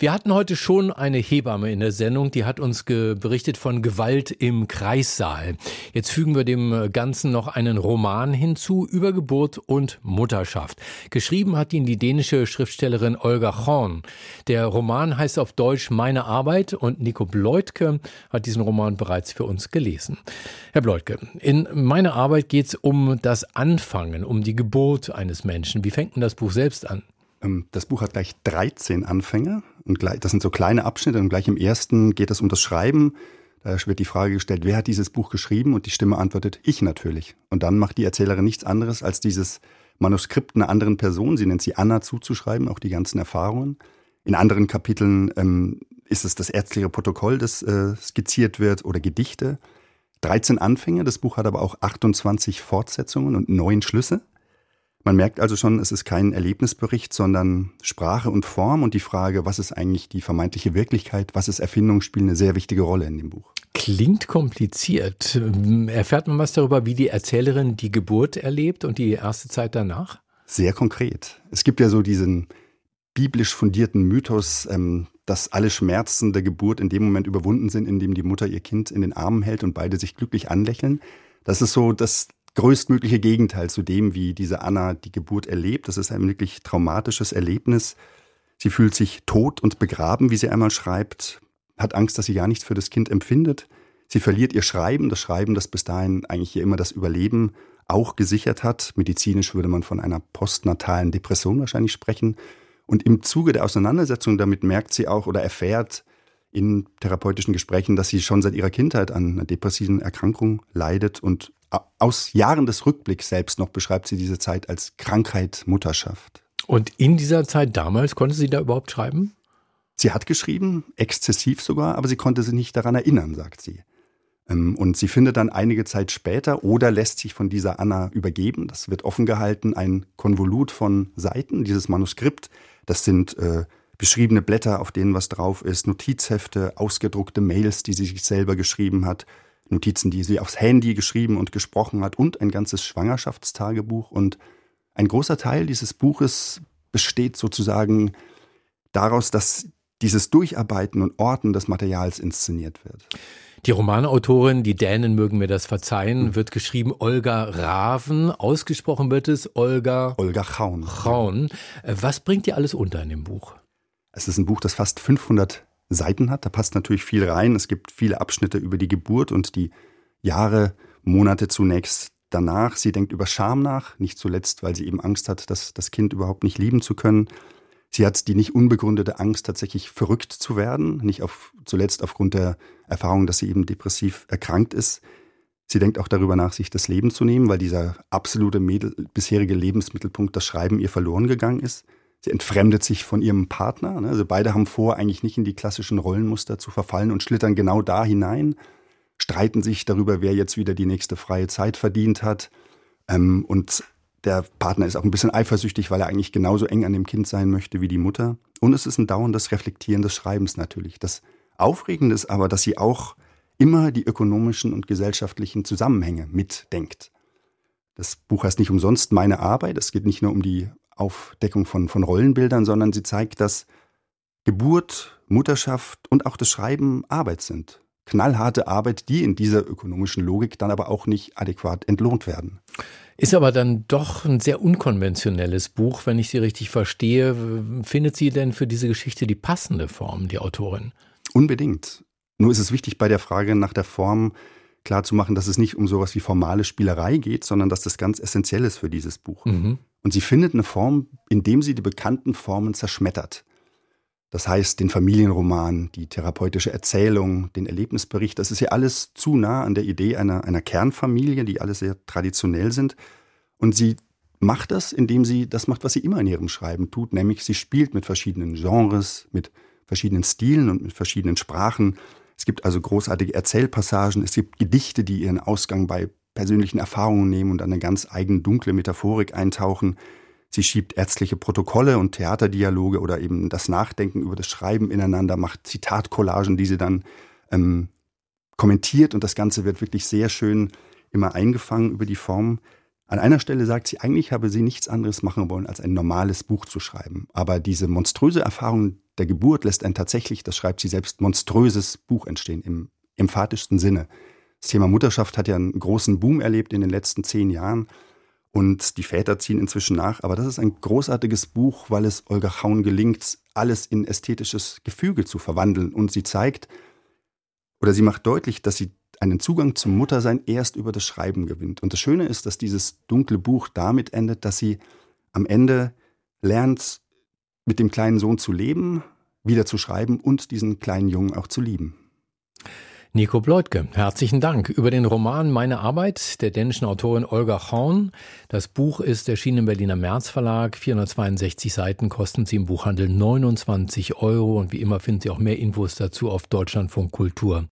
wir hatten heute schon eine Hebamme in der Sendung, die hat uns berichtet von Gewalt im Kreissaal. Jetzt fügen wir dem Ganzen noch einen Roman hinzu über Geburt und Mutterschaft. Geschrieben hat ihn die dänische Schriftstellerin Olga Horn. Der Roman heißt auf Deutsch Meine Arbeit und Nico Bleutke hat diesen Roman bereits für uns gelesen. Herr Bleutke, in Meine Arbeit geht es um das Anfangen, um die Geburt eines Menschen. Wie fängt denn das Buch selbst an? Ähm, das Buch hat gleich 13 Anfänge und das sind so kleine Abschnitte und gleich im ersten geht es um das Schreiben. Da wird die Frage gestellt, wer hat dieses Buch geschrieben? Und die Stimme antwortet, ich natürlich. Und dann macht die Erzählerin nichts anderes, als dieses Manuskript einer anderen Person, sie nennt sie Anna, zuzuschreiben, auch die ganzen Erfahrungen. In anderen Kapiteln ähm, ist es das ärztliche Protokoll, das äh, skizziert wird, oder Gedichte. 13 Anfänge, das Buch hat aber auch 28 Fortsetzungen und neun Schlüsse. Man merkt also schon, es ist kein Erlebnisbericht, sondern Sprache und Form und die Frage, was ist eigentlich die vermeintliche Wirklichkeit, was ist Erfindung, spielen eine sehr wichtige Rolle in dem Buch. Klingt kompliziert. Erfährt man was darüber, wie die Erzählerin die Geburt erlebt und die erste Zeit danach? Sehr konkret. Es gibt ja so diesen biblisch fundierten Mythos, ähm, dass alle Schmerzen der Geburt in dem Moment überwunden sind, in dem die Mutter ihr Kind in den Armen hält und beide sich glücklich anlächeln. Das ist so das größtmögliche Gegenteil zu dem, wie diese Anna die Geburt erlebt. Das ist ein wirklich traumatisches Erlebnis. Sie fühlt sich tot und begraben, wie sie einmal schreibt, hat Angst, dass sie gar nichts für das Kind empfindet. Sie verliert ihr Schreiben, das Schreiben, das bis dahin eigentlich hier immer das Überleben auch gesichert hat. Medizinisch würde man von einer postnatalen Depression wahrscheinlich sprechen. Und im Zuge der Auseinandersetzung damit merkt sie auch oder erfährt in therapeutischen Gesprächen, dass sie schon seit ihrer Kindheit an einer depressiven Erkrankung leidet und aus Jahren des Rückblicks selbst noch beschreibt sie diese Zeit als Krankheit Mutterschaft. Und in dieser Zeit damals konnte sie da überhaupt schreiben? Sie hat geschrieben, exzessiv sogar, aber sie konnte sich nicht daran erinnern, sagt sie. Ähm, und sie findet dann einige Zeit später oder lässt sich von dieser Anna übergeben. Das wird offen gehalten, ein Konvolut von Seiten, dieses Manuskript. Das sind äh, beschriebene Blätter, auf denen was drauf ist, Notizhefte, ausgedruckte Mails, die sie sich selber geschrieben hat, Notizen, die sie aufs Handy geschrieben und gesprochen hat und ein ganzes Schwangerschaftstagebuch. Und ein großer Teil dieses Buches besteht sozusagen daraus, dass dieses Durcharbeiten und Orten des Materials inszeniert wird. Die Romanautorin, die Dänen mögen mir das verzeihen, wird geschrieben Olga Raven. Ausgesprochen wird es Olga. Olga Chaun. Chaun. Was bringt ihr alles unter in dem Buch? Es ist ein Buch, das fast 500 Seiten hat. Da passt natürlich viel rein. Es gibt viele Abschnitte über die Geburt und die Jahre, Monate zunächst danach. Sie denkt über Scham nach, nicht zuletzt, weil sie eben Angst hat, das, das Kind überhaupt nicht lieben zu können. Sie hat die nicht unbegründete Angst, tatsächlich verrückt zu werden, nicht auf, zuletzt aufgrund der Erfahrung, dass sie eben depressiv erkrankt ist. Sie denkt auch darüber nach, sich das Leben zu nehmen, weil dieser absolute Mädel, bisherige Lebensmittelpunkt, das Schreiben, ihr verloren gegangen ist. Sie entfremdet sich von ihrem Partner. Ne? Also beide haben vor, eigentlich nicht in die klassischen Rollenmuster zu verfallen und schlittern genau da hinein, streiten sich darüber, wer jetzt wieder die nächste freie Zeit verdient hat. Ähm, und der Partner ist auch ein bisschen eifersüchtig, weil er eigentlich genauso eng an dem Kind sein möchte wie die Mutter. Und es ist ein dauerndes Reflektieren des Schreibens natürlich. Das Aufregende ist aber, dass sie auch immer die ökonomischen und gesellschaftlichen Zusammenhänge mitdenkt. Das Buch heißt nicht umsonst meine Arbeit. Es geht nicht nur um die Aufdeckung von, von Rollenbildern, sondern sie zeigt, dass Geburt, Mutterschaft und auch das Schreiben Arbeit sind. Knallharte Arbeit, die in dieser ökonomischen Logik dann aber auch nicht adäquat entlohnt werden. Ist aber dann doch ein sehr unkonventionelles Buch, wenn ich Sie richtig verstehe. Findet sie denn für diese Geschichte die passende Form, die Autorin? Unbedingt. Nur ist es wichtig bei der Frage nach der Form klarzumachen, dass es nicht um sowas wie formale Spielerei geht, sondern dass das ganz essentiell ist für dieses Buch. Mhm. Und sie findet eine Form, indem sie die bekannten Formen zerschmettert. Das heißt, den Familienroman, die therapeutische Erzählung, den Erlebnisbericht, das ist ja alles zu nah an der Idee einer, einer Kernfamilie, die alle sehr traditionell sind. Und sie macht das, indem sie das macht, was sie immer in ihrem Schreiben tut, nämlich sie spielt mit verschiedenen Genres, mit verschiedenen Stilen und mit verschiedenen Sprachen. Es gibt also großartige Erzählpassagen, es gibt Gedichte, die ihren Ausgang bei persönlichen Erfahrungen nehmen und eine ganz eigene dunkle Metaphorik eintauchen. Sie schiebt ärztliche Protokolle und Theaterdialoge oder eben das Nachdenken über das Schreiben ineinander, macht Zitatcollagen, die sie dann ähm, kommentiert und das Ganze wird wirklich sehr schön immer eingefangen über die Form. An einer Stelle sagt sie, eigentlich habe sie nichts anderes machen wollen, als ein normales Buch zu schreiben. Aber diese monströse Erfahrung der Geburt lässt ein tatsächlich, das schreibt sie selbst, monströses Buch entstehen, im emphatischsten Sinne. Das Thema Mutterschaft hat ja einen großen Boom erlebt in den letzten zehn Jahren. Und die Väter ziehen inzwischen nach. Aber das ist ein großartiges Buch, weil es Olga Haun gelingt, alles in ästhetisches Gefüge zu verwandeln. Und sie zeigt, oder sie macht deutlich, dass sie einen Zugang zum Muttersein erst über das Schreiben gewinnt. Und das Schöne ist, dass dieses dunkle Buch damit endet, dass sie am Ende lernt, mit dem kleinen Sohn zu leben, wieder zu schreiben und diesen kleinen Jungen auch zu lieben. Nico Bleutke, herzlichen Dank. Über den Roman Meine Arbeit der dänischen Autorin Olga Horn. Das Buch ist erschienen im Berliner März Verlag. 462 Seiten kosten sie im Buchhandel 29 Euro. Und wie immer finden Sie auch mehr Infos dazu auf Deutschlandfunk Kultur.